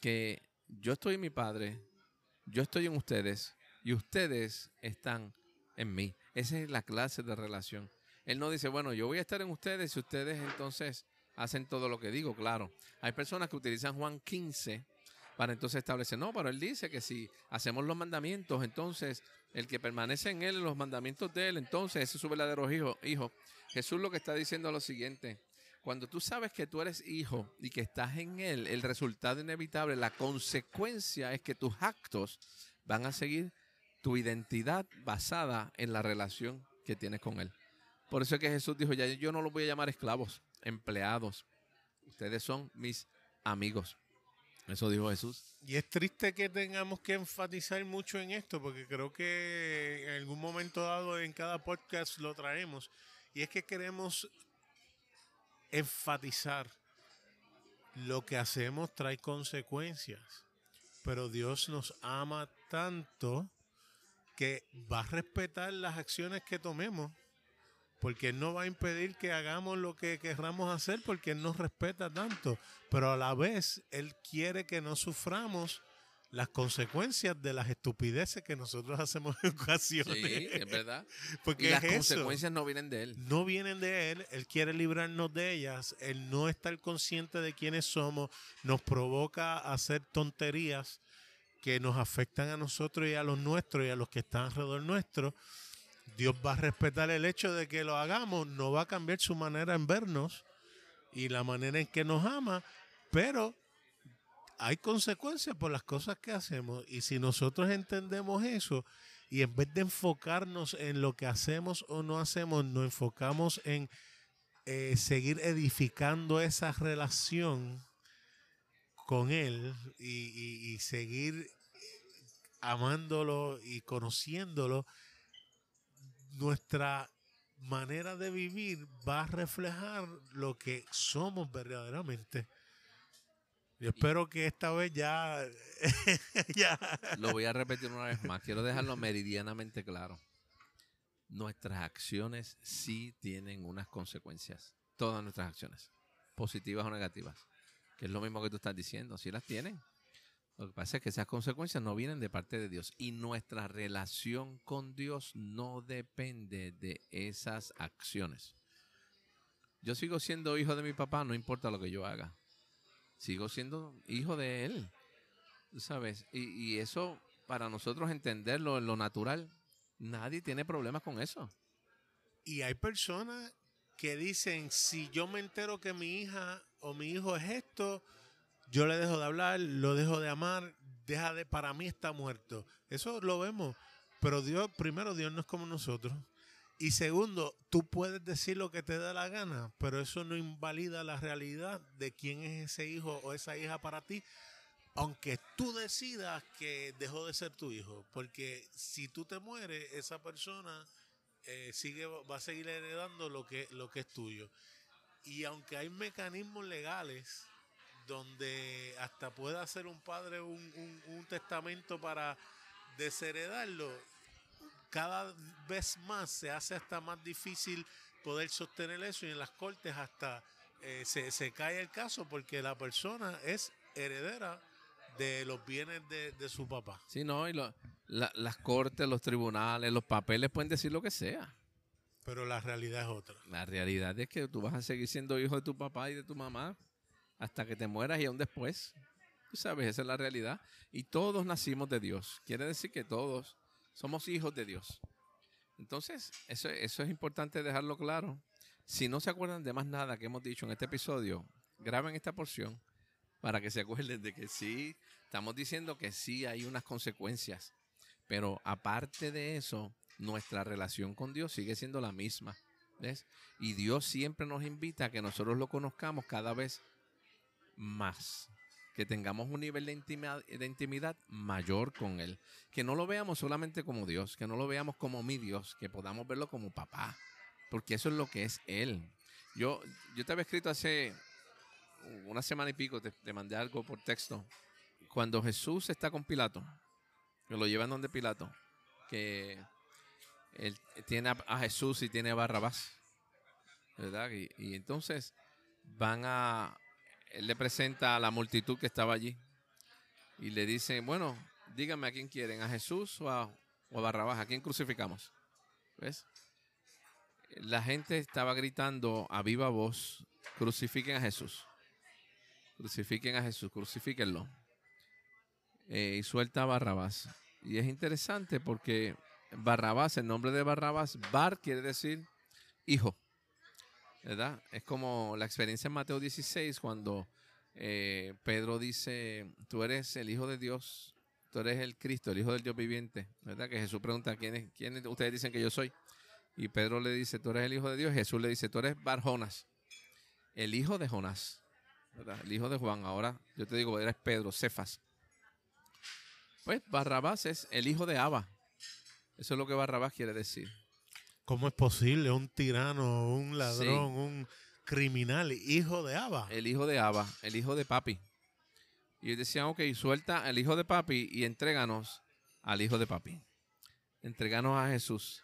que yo estoy en mi Padre, yo estoy en ustedes y ustedes están en mí. Esa es la clase de relación. Él no dice, bueno, yo voy a estar en ustedes y ustedes entonces hacen todo lo que digo, claro. Hay personas que utilizan Juan 15 para entonces establecer, no, pero él dice que si hacemos los mandamientos, entonces el que permanece en él, los mandamientos de él, entonces ese es su verdadero hijo. hijo. Jesús lo que está diciendo es lo siguiente. Cuando tú sabes que tú eres hijo y que estás en él, el resultado inevitable, la consecuencia es que tus actos van a seguir tu identidad basada en la relación que tienes con él. Por eso es que Jesús dijo, ya yo no los voy a llamar esclavos, empleados. Ustedes son mis amigos. Eso dijo Jesús. Y es triste que tengamos que enfatizar mucho en esto, porque creo que en algún momento dado en cada podcast lo traemos. Y es que queremos enfatizar lo que hacemos trae consecuencias. Pero Dios nos ama tanto que va a respetar las acciones que tomemos. Porque Él no va a impedir que hagamos lo que querramos hacer porque Él nos respeta tanto. Pero a la vez Él quiere que no suframos las consecuencias de las estupideces que nosotros hacemos en ocasiones. Sí, es verdad. Porque las consecuencias no vienen de él. No vienen de él, él quiere librarnos de ellas, él no está consciente de quiénes somos, nos provoca hacer tonterías que nos afectan a nosotros y a los nuestros y a los que están alrededor nuestro. Dios va a respetar el hecho de que lo hagamos, no va a cambiar su manera en vernos y la manera en que nos ama, pero hay consecuencias por las cosas que hacemos. Y si nosotros entendemos eso y en vez de enfocarnos en lo que hacemos o no hacemos, nos enfocamos en eh, seguir edificando esa relación con Él y, y seguir amándolo y conociéndolo, nuestra manera de vivir va a reflejar lo que somos verdaderamente. Yo espero que esta vez ya, ya. Lo voy a repetir una vez más. Quiero dejarlo meridianamente claro. Nuestras acciones sí tienen unas consecuencias. Todas nuestras acciones. Positivas o negativas. Que es lo mismo que tú estás diciendo. Sí las tienen. Lo que pasa es que esas consecuencias no vienen de parte de Dios y nuestra relación con Dios no depende de esas acciones. Yo sigo siendo hijo de mi papá, no importa lo que yo haga. Sigo siendo hijo de él. ¿Sabes? Y, y eso, para nosotros entenderlo en lo natural, nadie tiene problemas con eso. Y hay personas que dicen, si yo me entero que mi hija o mi hijo es esto, yo le dejo de hablar, lo dejo de amar, deja de, para mí está muerto. Eso lo vemos. Pero Dios, primero, Dios no es como nosotros. Y segundo, tú puedes decir lo que te da la gana, pero eso no invalida la realidad de quién es ese hijo o esa hija para ti, aunque tú decidas que dejó de ser tu hijo. Porque si tú te mueres, esa persona eh, sigue, va a seguir heredando lo que, lo que es tuyo. Y aunque hay mecanismos legales donde hasta puede hacer un padre un, un, un testamento para desheredarlo, cada vez más se hace hasta más difícil poder sostener eso y en las cortes hasta eh, se, se, cae el caso porque la persona es heredera de los bienes de, de su papá. Sí, no, y lo, la, las cortes, los tribunales, los papeles pueden decir lo que sea. Pero la realidad es otra. La realidad es que tú vas a seguir siendo hijo de tu papá y de tu mamá hasta que te mueras y aún después. Tú sabes, esa es la realidad. Y todos nacimos de Dios. Quiere decir que todos somos hijos de Dios. Entonces, eso, eso es importante dejarlo claro. Si no se acuerdan de más nada que hemos dicho en este episodio, graben esta porción para que se acuerden de que sí, estamos diciendo que sí hay unas consecuencias. Pero aparte de eso, nuestra relación con Dios sigue siendo la misma. ¿ves? Y Dios siempre nos invita a que nosotros lo conozcamos cada vez más. Que tengamos un nivel de intimidad, de intimidad, mayor con Él. Que no lo veamos solamente como Dios, que no lo veamos como mi Dios, que podamos verlo como papá. Porque eso es lo que es Él. Yo, yo te había escrito hace una semana y pico, te, te mandé algo por texto. Cuando Jesús está con Pilato, que lo llevan donde Pilato, que él tiene a, Jesús y tiene a Barrabás, ¿verdad? Y, y, entonces van a, él le presenta a la multitud que estaba allí y le dice, bueno, díganme a quién quieren, a Jesús o a, o a Barrabás, a quién crucificamos. ¿Ves? La gente estaba gritando a viva voz, crucifiquen a Jesús. Crucifiquen a Jesús, crucifíquenlo. Eh, y suelta a Barrabás. Y es interesante porque Barrabás, el nombre de Barrabás, Bar quiere decir hijo. ¿Verdad? Es como la experiencia en Mateo 16 cuando eh, Pedro dice, tú eres el hijo de Dios, tú eres el Cristo, el hijo del Dios viviente. ¿Verdad? Que Jesús pregunta, ¿quién, es, quién ustedes dicen que yo soy? Y Pedro le dice, tú eres el hijo de Dios. Jesús le dice, tú eres Bar Jonas, el hijo de Jonás. El hijo de Juan. Ahora yo te digo, eres Pedro, Cefas. Pues Barrabás es el hijo de Abba. Eso es lo que Barrabás quiere decir. ¿Cómo es posible un tirano, un ladrón, sí. un criminal, hijo de Abba? El hijo de Abba, el hijo de papi. Y decían, ok, suelta al hijo de papi y entréganos al hijo de papi. Entréganos a Jesús.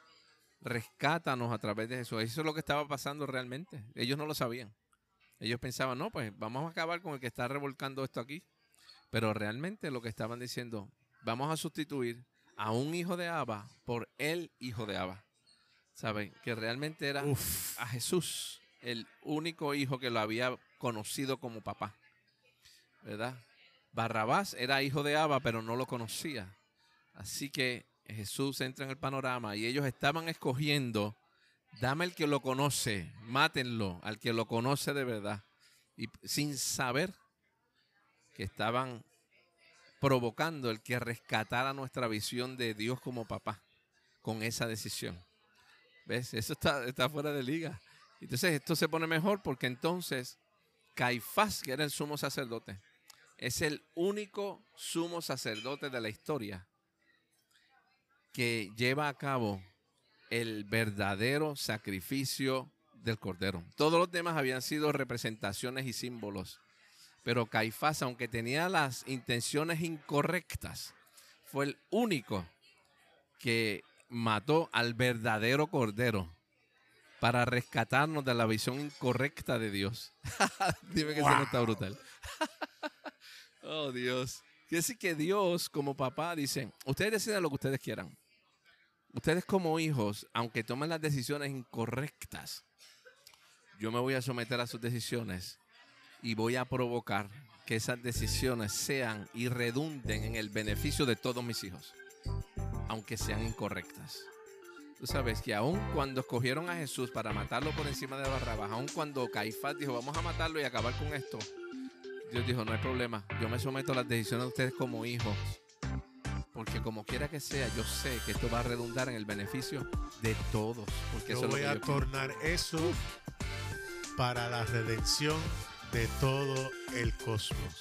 Rescátanos a través de Jesús. Eso es lo que estaba pasando realmente. Ellos no lo sabían. Ellos pensaban, no, pues vamos a acabar con el que está revolcando esto aquí. Pero realmente lo que estaban diciendo, vamos a sustituir a un hijo de Abba por el hijo de Abba. ¿Saben? Que realmente era Uf. a Jesús, el único hijo que lo había conocido como papá. ¿Verdad? Barrabás era hijo de Abba, pero no lo conocía. Así que Jesús entra en el panorama y ellos estaban escogiendo, dame el que lo conoce, mátenlo, al que lo conoce de verdad. Y sin saber que estaban provocando el que rescatara nuestra visión de Dios como papá con esa decisión. ¿Ves? Eso está, está fuera de liga. Entonces esto se pone mejor porque entonces Caifás, que era el sumo sacerdote, es el único sumo sacerdote de la historia que lleva a cabo el verdadero sacrificio del cordero. Todos los demás habían sido representaciones y símbolos pero Caifás, aunque tenía las intenciones incorrectas, fue el único que mató al verdadero cordero para rescatarnos de la visión incorrecta de Dios. Dime que wow. eso no está brutal. oh, Dios. Quiere decir que Dios, como papá, dice, ustedes deciden lo que ustedes quieran. Ustedes como hijos, aunque tomen las decisiones incorrectas, yo me voy a someter a sus decisiones y voy a provocar que esas decisiones sean y redunden en el beneficio de todos mis hijos, aunque sean incorrectas. Tú sabes que aun cuando escogieron a Jesús para matarlo por encima de Barrabás, aun cuando Caifás dijo, vamos a matarlo y acabar con esto, Dios dijo, no hay problema, yo me someto a las decisiones de ustedes como hijos. Porque como quiera que sea, yo sé que esto va a redundar en el beneficio de todos. Porque Yo eso es lo voy que a yo quiero. tornar eso para la redención de todo el cosmos.